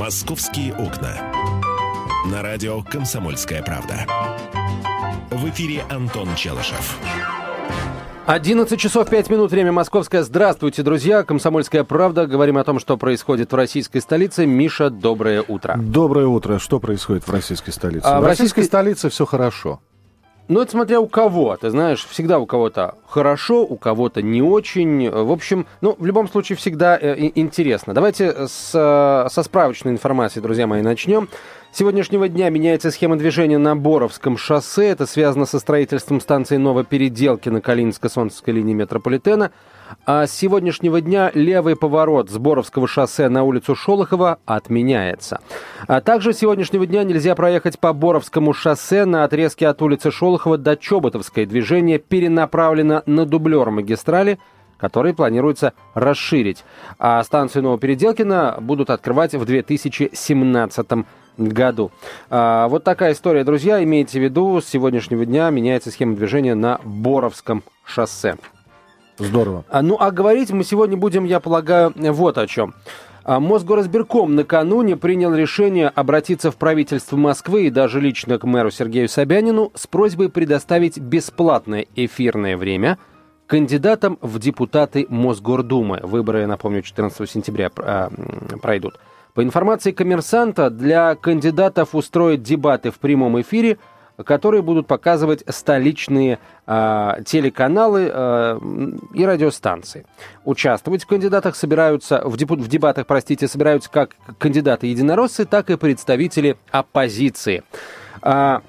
«Московские окна». На радио «Комсомольская правда». В эфире Антон Челышев. 11 часов 5 минут, время московское. Здравствуйте, друзья. Комсомольская правда. Говорим о том, что происходит в российской столице. Миша, доброе утро. Доброе утро. Что происходит в российской столице? А, в российской российской- столице все хорошо. Ну, это смотря у кого. Ты знаешь, всегда у кого-то хорошо, у кого-то не очень. В общем, ну, в любом случае, всегда э, интересно. Давайте с, э, со справочной информацией, друзья мои, начнем. Сегодняшнего дня меняется схема движения на Боровском шоссе. Это связано со строительством станции Новопеределки на Калининско-Солнцевской линии метрополитена. А с сегодняшнего дня левый поворот с Боровского шоссе на улицу Шолохова отменяется. А также с сегодняшнего дня нельзя проехать по Боровскому шоссе на отрезке от улицы Шолохова до Чоботовской. Движение перенаправлено на дублер магистрали, который планируется расширить. А станцию Новопеределкина будут открывать в 2017 году. А, вот такая история, друзья. Имейте в виду, с сегодняшнего дня меняется схема движения на Боровском шоссе. Здорово. А, Ну, а говорить мы сегодня будем, я полагаю, вот о чем. А, Мосгорразбирком накануне принял решение обратиться в правительство Москвы и даже лично к мэру Сергею Собянину с просьбой предоставить бесплатное эфирное время кандидатам в депутаты Мосгордумы. Выборы, напомню, 14 сентября а, пройдут. По информации коммерсанта, для кандидатов устроят дебаты в прямом эфире, которые будут показывать столичные а, телеканалы м, и радиостанции. Участвовать в кандидатах собираются, в, депу- в дебатах, простите, собираются как кандидаты-единороссы, так и представители оппозиции. А,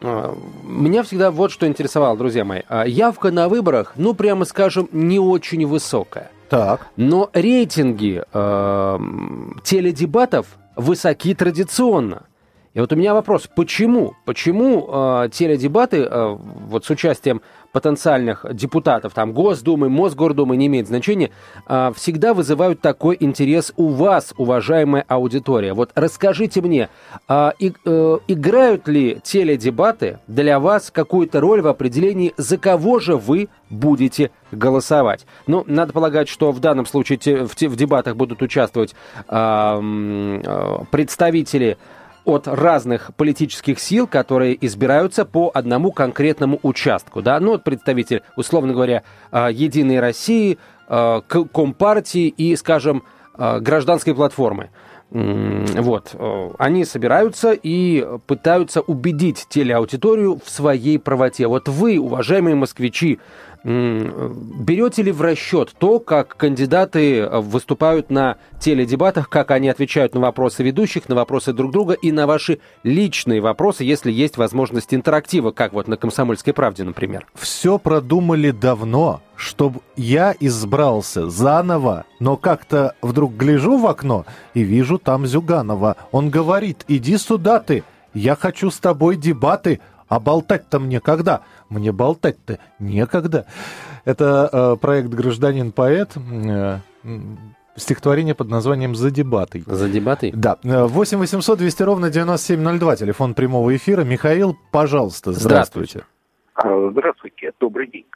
а, Меня всегда вот что интересовало, друзья мои. А, Явка на выборах, ну, прямо скажем, не очень высокая. Так. Но рейтинги эм, теледебатов высоки традиционно. И вот у меня вопрос, почему? Почему э, теледебаты э, вот с участием потенциальных депутатов, там, Госдумы, Мосгордумы, не имеет значения, э, всегда вызывают такой интерес у вас, уважаемая аудитория? Вот расскажите мне, а, э, играют ли теледебаты для вас какую-то роль в определении, за кого же вы будете голосовать? Ну, надо полагать, что в данном случае в, дебатах будут участвовать а, а, представители от разных политических сил, которые избираются по одному конкретному участку. Да? Ну, вот представитель, условно говоря, а, Единой России, а, Компартии и, скажем, а, гражданской платформы. Вот. э, Они собираются и пытаются убедить телеаудиторию в своей правоте. Вот вы, уважаемые москвичи, берете ли в расчет то, как кандидаты э, выступают на теледебатах, как они отвечают на вопросы ведущих, на вопросы друг друга и на ваши личные вопросы, если есть возможность интерактива, как вот на «Комсомольской правде», например? Все продумали давно, чтобы я избрался заново, но как-то вдруг гляжу в окно и вижу там Зюганова. Он говорит, иди сюда ты, я хочу с тобой дебаты, а болтать-то мне когда? Мне болтать-то некогда. Это э, проект «Гражданин-поэт», э, стихотворение под названием «За дебаты». За дебаты? Да, э, 8 800 200 ровно 9702, телефон прямого эфира. Михаил, пожалуйста, Здравствуйте. здравствуйте. А, Здравствуйте, добрый день.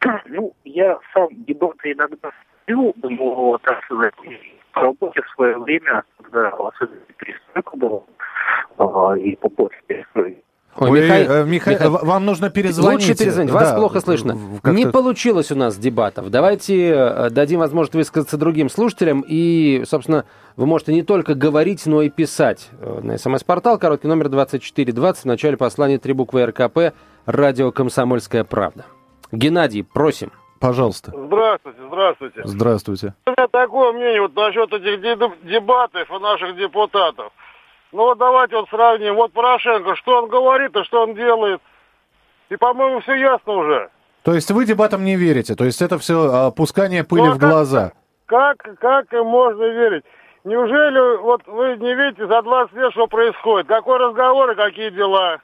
Ну, я сам дебаты иногда смотрю, но, так сказать, по работе в свое время, когда особенно перестройка была, и по после перестройки, Ой, Ой, Михаил- э, Миха- в- Вам нужно перезвонить. Лучше перезвонить. Вас Да, плохо слышно. Не получилось у нас дебатов. Давайте э, дадим возможность высказаться другим слушателям. И, собственно, вы можете не только говорить, но и писать э, на смс-портал. Короткий номер 2420. В начале послания три буквы РКП. Радио «Комсомольская правда». Геннадий, просим. Пожалуйста. Здравствуйте, здравствуйте. Здравствуйте. У меня такое мнение вот насчет этих де- дебатов и наших депутатов. Ну вот давайте вот сравним. Вот Порошенко, что он говорит и что он делает. И, по-моему, все ясно уже. То есть вы дебатам не верите? То есть это все опускание пыли Ну, а в как- глаза? Как, как им можно верить? Неужели вот вы не видите за 20 лет, что происходит? Какой разговор и какие дела?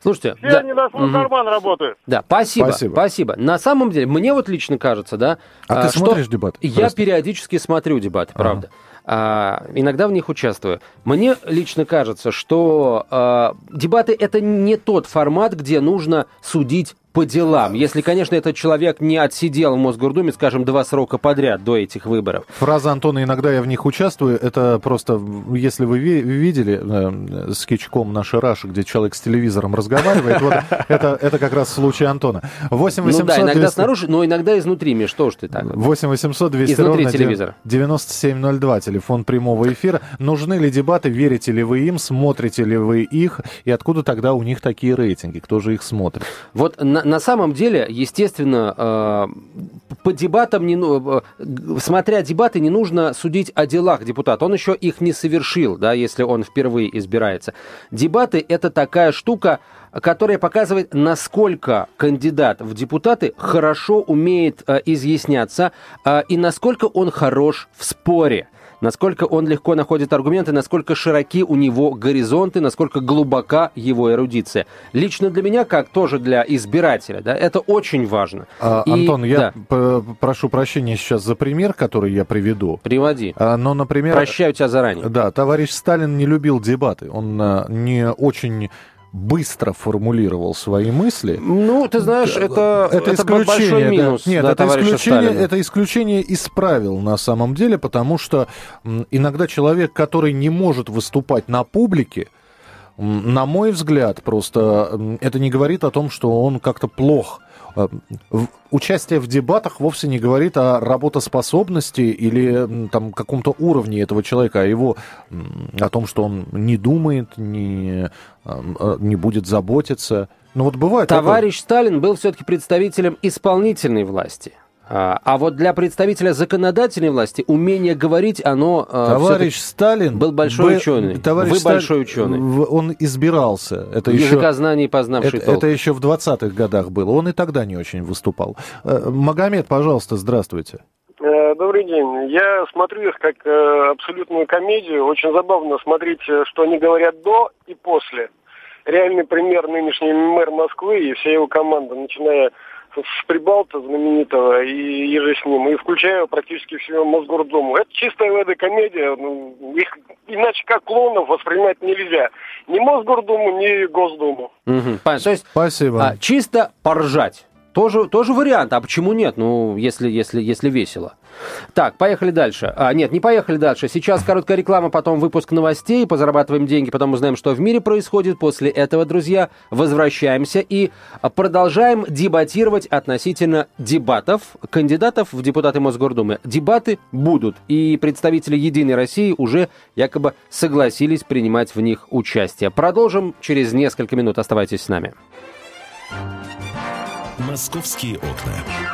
Слушайте, Все да, они на свой мгм. карман работают. Да, спасибо, Спасибо. спасибо. На самом деле, мне вот лично кажется, да... А ты что смотришь дебаты? Я Просто. периодически смотрю дебаты, правда. А, иногда в них участвую. Мне лично кажется, что а, дебаты это не тот формат, где нужно судить по делам. Если, конечно, этот человек не отсидел в Мосгордуме, скажем, два срока подряд до этих выборов. Фраза Антона «иногда я в них участвую» — это просто, если вы видели э, скетчком «Наша Раша», где человек с телевизором разговаривает, вот это, это как раз случай Антона. 8 800 ну да, иногда 200... снаружи, но иногда изнутри, Миш, что ж ты так? 8 800 200 Изнутри ровно телевизора. 9702, телефон прямого эфира. Нужны ли дебаты, верите ли вы им, смотрите ли вы их, и откуда тогда у них такие рейтинги, кто же их смотрит? Вот на, на самом деле, естественно, э, по дебатам, не, ну, э, смотря дебаты, не нужно судить о делах депутата. Он еще их не совершил, да, если он впервые избирается. Дебаты – это такая штука, которая показывает, насколько кандидат в депутаты хорошо умеет э, изъясняться э, и насколько он хорош в споре насколько он легко находит аргументы, насколько широки у него горизонты, насколько глубока его эрудиция. Лично для меня, как тоже для избирателя, да, это очень важно. А, И, Антон, я да. прошу прощения сейчас за пример, который я приведу. Приводи. А, но, например... Прощаю тебя заранее. Да, товарищ Сталин не любил дебаты. Он а, не очень быстро формулировал свои мысли. Ну, ты знаешь, это, это, это большой минус. Да. Нет, да, это, исключение, это исключение исправил на самом деле, потому что иногда человек, который не может выступать на публике, на мой взгляд, просто это не говорит о том, что он как-то плох участие в дебатах вовсе не говорит о работоспособности или там каком-то уровне этого человека, а его о том, что он не думает, не, э, не будет заботиться. Ну вот бывает. Товарищ такое. Сталин был все-таки представителем исполнительной власти. А, а вот для представителя законодательной власти умение говорить, оно... А, товарищ Сталин... Был большой был, ученый. Товарищ Вы Сталин, большой ученый. Он избирался. Это Языкознаний познавший это, это еще в 20-х годах было. Он и тогда не очень выступал. Э, Магомед, пожалуйста, здравствуйте. Э, добрый день. Я смотрю их как э, абсолютную комедию. Очень забавно смотреть, что они говорят до и после. Реальный пример нынешний мэр Москвы и вся его команда, начиная с Прибалта знаменитого и еже с ним, и включая практически всю Мосгордуму. Это чистая леда-комедия, ну, их иначе как клоунов воспринимать нельзя. Ни Мосгордуму, ни Госдуму. Угу. То есть, Спасибо. А, чисто поржать. Тоже, тоже вариант. А почему нет? Ну, если, если, если весело. Так, поехали дальше. А, нет, не поехали дальше. Сейчас короткая реклама, потом выпуск новостей, позарабатываем деньги, потом узнаем, что в мире происходит. После этого, друзья, возвращаемся и продолжаем дебатировать относительно дебатов кандидатов в депутаты Мосгордумы. Дебаты будут, и представители «Единой России» уже якобы согласились принимать в них участие. Продолжим через несколько минут. Оставайтесь с нами. Московские окна.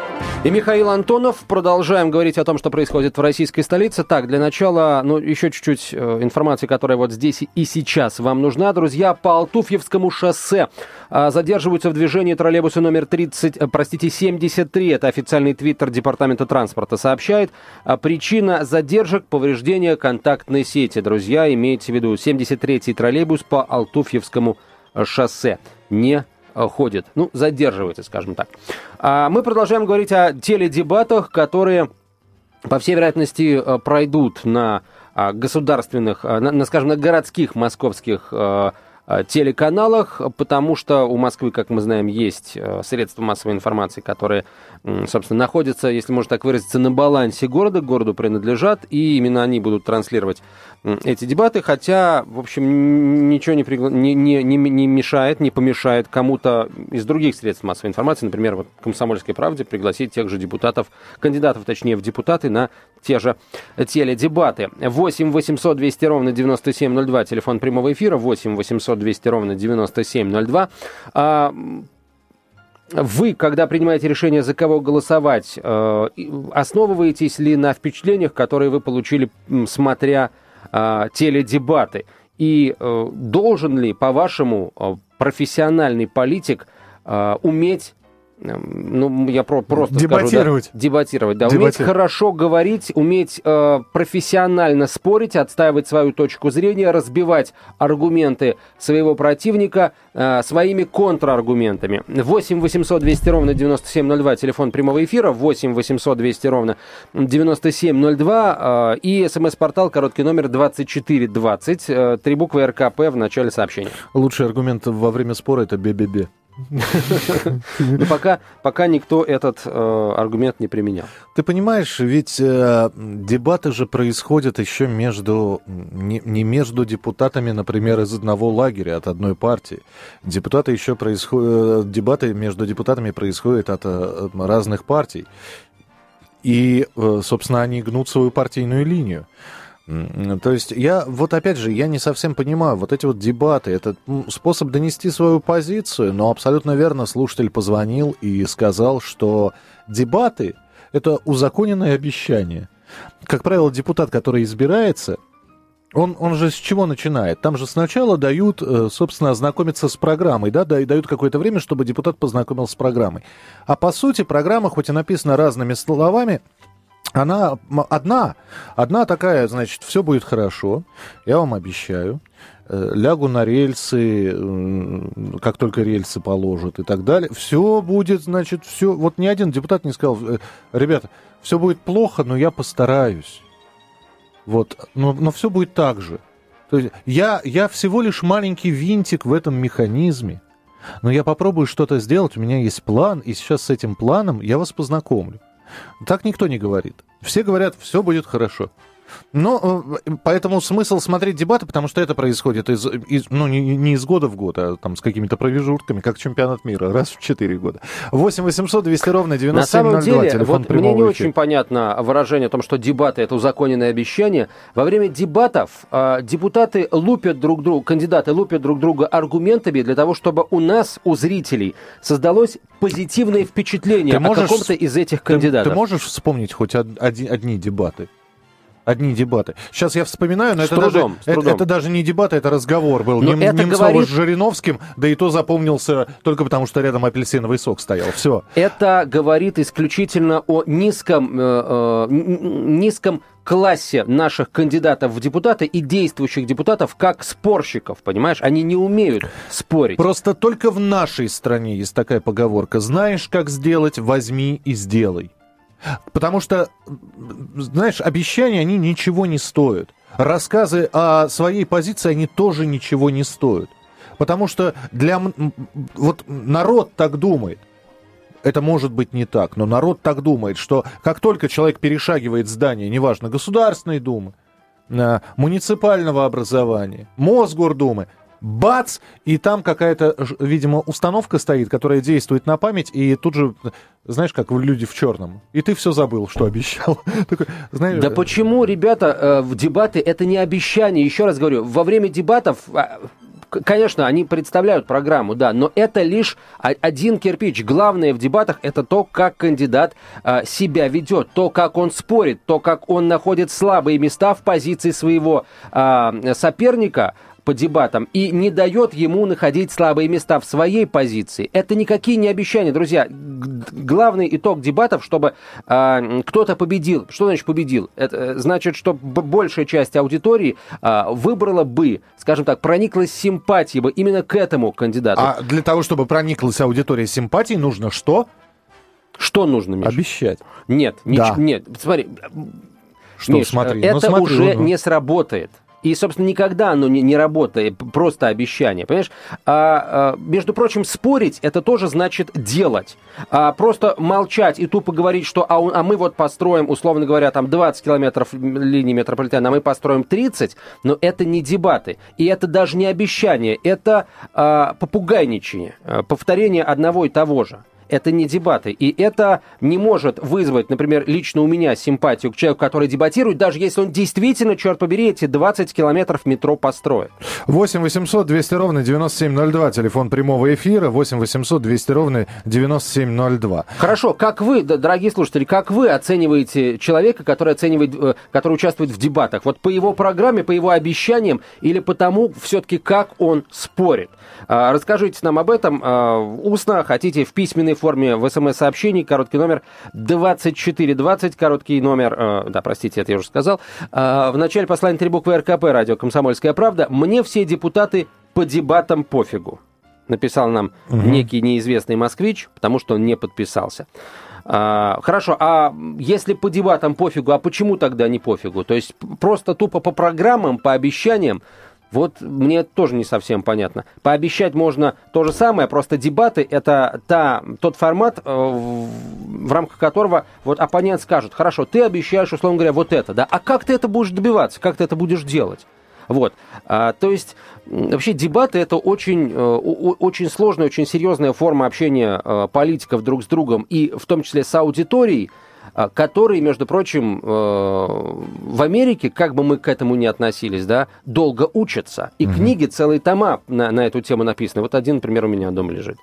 И Михаил Антонов. Продолжаем говорить о том, что происходит в российской столице. Так, для начала, ну, еще чуть-чуть э, информации, которая вот здесь и сейчас вам нужна. Друзья, по Алтуфьевскому шоссе э, задерживаются в движении троллейбусы номер 30, э, простите, 73. Это официальный твиттер Департамента транспорта сообщает. А причина задержек – повреждения контактной сети. Друзья, имейте в виду, 73-й троллейбус по Алтуфьевскому шоссе. Не ходит, ну, задерживается, скажем так. А мы продолжаем говорить о теледебатах, которые, по всей вероятности, э, пройдут на а, государственных, э, на, на скажем, на городских московских телеканалах, потому что у Москвы, как мы знаем, есть средства массовой информации, которые, собственно, находятся, если можно так выразиться, на балансе города, городу принадлежат, и именно они будут транслировать эти дебаты, хотя, в общем, ничего не, пригла... не, не, не мешает, не помешает кому-то из других средств массовой информации, например, вот «Комсомольской правде» пригласить тех же депутатов, кандидатов, точнее, в депутаты на те же теледебаты. 8 800 200 ровно 9702, телефон прямого эфира, 8 800 200 ровно 9702. А, вы, когда принимаете решение, за кого голосовать, э, основываетесь ли на впечатлениях, которые вы получили, смотря э, теледебаты. И э, должен ли, по-вашему, э, профессиональный политик уметь ну, я про, просто Дебатировать. скажу, да, дебатировать, да, уметь хорошо говорить, уметь э, профессионально спорить, отстаивать свою точку зрения, разбивать аргументы своего противника э, своими контраргументами. 8 800 200 ровно 9702, телефон прямого эфира, 8 800 200 ровно 9702 э, и смс-портал, короткий номер 2420, э, три буквы РКП в начале сообщения. Лучший аргумент во время спора это бе-бе-бе. Но пока, пока никто этот э, аргумент не применял. Ты понимаешь, ведь э, дебаты же происходят еще между, не, не между депутатами, например, из одного лагеря, от одной партии. Депутаты еще происходят, дебаты между депутатами происходят от э, разных партий. И, э, собственно, они гнут свою партийную линию. То есть я, вот опять же, я не совсем понимаю, вот эти вот дебаты, это способ донести свою позицию, но абсолютно верно слушатель позвонил и сказал, что дебаты – это узаконенное обещание. Как правило, депутат, который избирается, он, он же с чего начинает? Там же сначала дают, э, собственно, ознакомиться с программой, да, и дают какое-то время, чтобы депутат познакомился с программой. А по сути, программа, хоть и написана разными словами, она одна, одна такая, значит, все будет хорошо, я вам обещаю. Э, лягу на рельсы, как только рельсы положат и так далее. Все будет, значит, все. Вот ни один депутат не сказал, э, ребята, все будет плохо, но я постараюсь. Вот, но, но все будет так же. То есть я, я всего лишь маленький винтик в этом механизме. Но я попробую что-то сделать, у меня есть план, и сейчас с этим планом я вас познакомлю. Так никто не говорит. Все говорят, все будет хорошо. Но э, поэтому смысл смотреть дебаты, потому что это происходит из, из, ну, не, не из года в год, а там с какими-то промежутками, как чемпионат мира, раз в 4 года. 8 800 200 ровно 9702, На самом деле, вот мне не очень понятно выражение о том, что дебаты – это узаконенное обещание. Во время дебатов э, депутаты лупят друг друга, кандидаты лупят друг друга аргументами для того, чтобы у нас, у зрителей, создалось позитивное впечатление ты о каком-то из этих кандидатов. Ты, ты можешь вспомнить хоть од, одни, одни дебаты? Одни дебаты. Сейчас я вспоминаю, но с это, трудом, даже, это, это даже не дебаты, это разговор был. Нем, это Немцова говорит... с Жириновским, да и то запомнился только потому, что рядом апельсиновый сок стоял. Все. Это говорит исключительно о низком, э, э, низком классе наших кандидатов в депутаты и действующих депутатов как спорщиков, понимаешь? Они не умеют спорить. Просто только в нашей стране есть такая поговорка. Знаешь, как сделать, возьми и сделай. Потому что, знаешь, обещания, они ничего не стоят. Рассказы о своей позиции, они тоже ничего не стоят. Потому что для... Вот народ так думает. Это может быть не так, но народ так думает, что как только человек перешагивает здание, неважно, Государственной Думы, э, муниципального образования, Мосгордумы, бац, и там какая-то, видимо, установка стоит, которая действует на память, и тут же, знаешь, как люди в черном. И ты все забыл, что обещал. да почему, ребята, э, в дебаты это не обещание? Еще раз говорю, во время дебатов а, конечно, они представляют программу, да, но это лишь один кирпич. Главное в дебатах это то, как кандидат а, себя ведет, то, как он спорит, то, как он находит слабые места в позиции своего а, соперника, по дебатам и не дает ему находить слабые места в своей позиции. Это никакие не обещания, друзья. Главный итог дебатов, чтобы э, кто-то победил. Что значит победил? Это э, значит, что большая часть аудитории э, выбрала бы, скажем так, прониклась симпатией бы именно к этому кандидату. А для того, чтобы прониклась аудитория симпатией, нужно что? Что нужно, Миш? Обещать. Нет, да. нет, смотри. Что, Миш, смотри, это ну, смотри, уже ну. не сработает. И, собственно, никогда оно не, не работает, просто обещание, понимаешь? А, а, между прочим, спорить это тоже значит делать. А, просто молчать и тупо говорить, что а, а мы вот построим, условно говоря, там 20 километров линии метрополитена, а мы построим 30, но это не дебаты. И это даже не обещание, это а, попугайничание, а, повторение одного и того же это не дебаты. И это не может вызвать, например, лично у меня симпатию к человеку, который дебатирует, даже если он действительно, черт побери, эти 20 километров метро построит. 8 800 200 ровно 9702, телефон прямого эфира, 8 800 200 ровно 9702. Хорошо, как вы, дорогие слушатели, как вы оцениваете человека, который оценивает, э, который участвует в дебатах? Вот по его программе, по его обещаниям или по тому, все-таки, как он спорит? А, расскажите нам об этом а, устно, хотите в письменной форме в смс-сообщении, короткий номер 2420, короткий номер, э, да, простите, это я уже сказал. Э, в начале послания три буквы РКП, радио «Комсомольская правда». Мне все депутаты по дебатам пофигу. Написал нам угу. некий неизвестный москвич, потому что он не подписался. А, хорошо, а если по дебатам пофигу, а почему тогда не пофигу? То есть просто тупо по программам, по обещаниям, вот мне тоже не совсем понятно. Пообещать можно то же самое, просто дебаты это та, тот формат, э, в рамках которого вот оппонент скажет, хорошо, ты обещаешь, условно говоря, вот это, да, а как ты это будешь добиваться, как ты это будешь делать? Вот. А, то есть вообще дебаты это очень, э, очень сложная, очень серьезная форма общения э, политиков друг с другом и в том числе с аудиторией. А, которые, между прочим, э, в Америке, как бы мы к этому ни относились, да, долго учатся. И угу. книги, целые тома на, на эту тему написаны. Вот один, например, у меня дома лежит.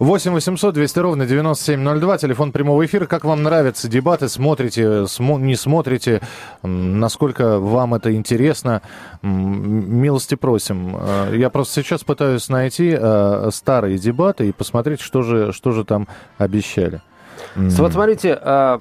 8 800 200 ровно 9702, телефон прямого эфира. Как вам нравятся дебаты? Смотрите, смо не смотрите? Насколько вам это интересно? Милости просим. Э, я просто сейчас пытаюсь найти э, старые дебаты и посмотреть, что же, что же там обещали. Mm. Вот смотрите, а,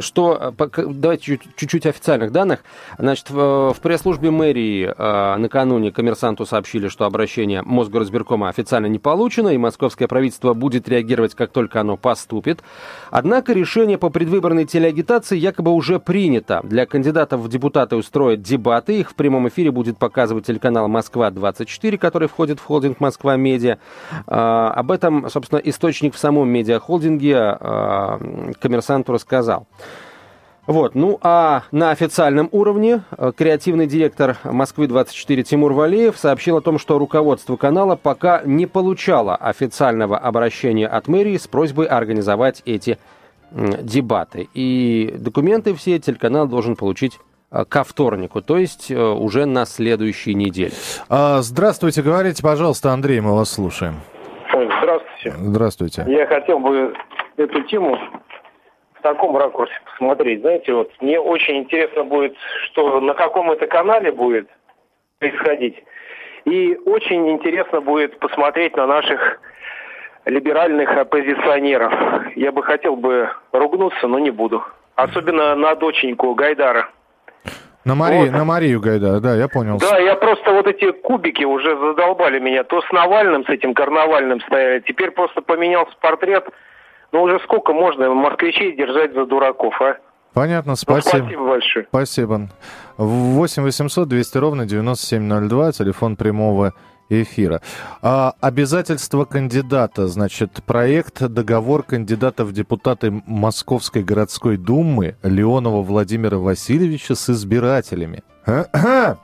что, давайте чуть-чуть официальных данных. Значит, в, пресс-службе мэрии а, накануне коммерсанту сообщили, что обращение Мосгорсберкома официально не получено, и московское правительство будет реагировать, как только оно поступит. Однако решение по предвыборной телеагитации якобы уже принято. Для кандидатов в депутаты устроят дебаты. Их в прямом эфире будет показывать телеканал «Москва-24», который входит в холдинг «Москва-медиа». А, об этом, собственно, источник в самом медиахолдинге коммерсанту рассказал. Вот. Ну а на официальном уровне э, креативный директор Москвы-24 Тимур Валеев сообщил о том, что руководство канала пока не получало официального обращения от мэрии с просьбой организовать эти дебаты. И документы все телеканал должен получить э, ко вторнику, то есть э, уже на следующей неделе. А, здравствуйте, говорите, пожалуйста, Андрей, мы вас слушаем. Здравствуйте. Здравствуйте. Я хотел бы эту тему в таком ракурсе посмотреть. Знаете, вот мне очень интересно будет, что на каком это канале будет происходить. И очень интересно будет посмотреть на наших либеральных оппозиционеров. Я бы хотел бы ругнуться, но не буду. Особенно на доченьку Гайдара. На, Марию, вот. на Марию Гайдара, да, я понял. Да, я просто вот эти кубики уже задолбали меня. То с Навальным, с этим карнавальным стояли. Теперь просто поменялся портрет – ну уже сколько можно москвичей держать за дураков, а? Понятно, спасибо. Ну, спасибо большое. Спасибо. 8 800 200 ровно 9702, телефон прямого эфира. А, обязательства кандидата, значит, проект договор кандидата в депутаты Московской городской думы Леонова Владимира Васильевича с избирателями.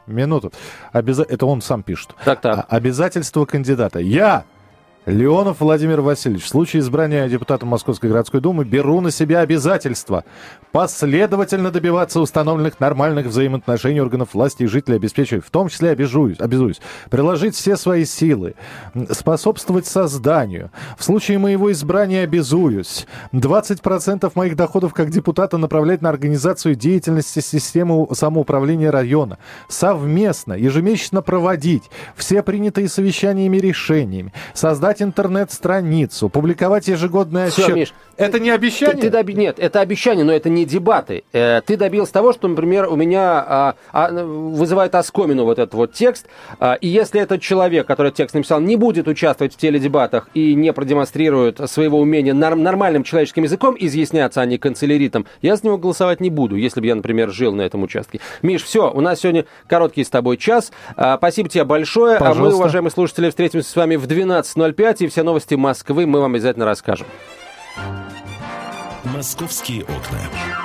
Минуту. Обяза... Это он сам пишет. Так, так. А, обязательства кандидата. Я, Леонов Владимир Васильевич, в случае избрания депутата Московской городской думы беру на себя обязательство последовательно добиваться установленных нормальных взаимоотношений органов власти и жителей, обеспечивать, в том числе обязуюсь, обязуюсь приложить все свои силы, способствовать созданию. В случае моего избрания обязуюсь 20% моих доходов как депутата направлять на организацию деятельности системы самоуправления района, совместно, ежемесячно проводить все принятые совещаниями решениями, создать создать интернет-страницу, публиковать ежегодный отчет. Все, Миш, это не обещание? Ты, ты доби... Нет, это обещание, но это не дебаты. Э, ты добился того, что, например, у меня а, а, вызывает оскомину вот этот вот текст, а, и если этот человек, который текст написал, не будет участвовать в теледебатах и не продемонстрирует своего умения нар- нормальным человеческим языком изъясняться, а не канцеляритом, я с него голосовать не буду, если бы я, например, жил на этом участке. Миш, все, у нас сегодня короткий с тобой час. А, спасибо тебе большое. Пожалуйста. А мы, уважаемые слушатели, встретимся с вами в 12.05. 5, и все новости Москвы мы вам обязательно расскажем. «Московские окна».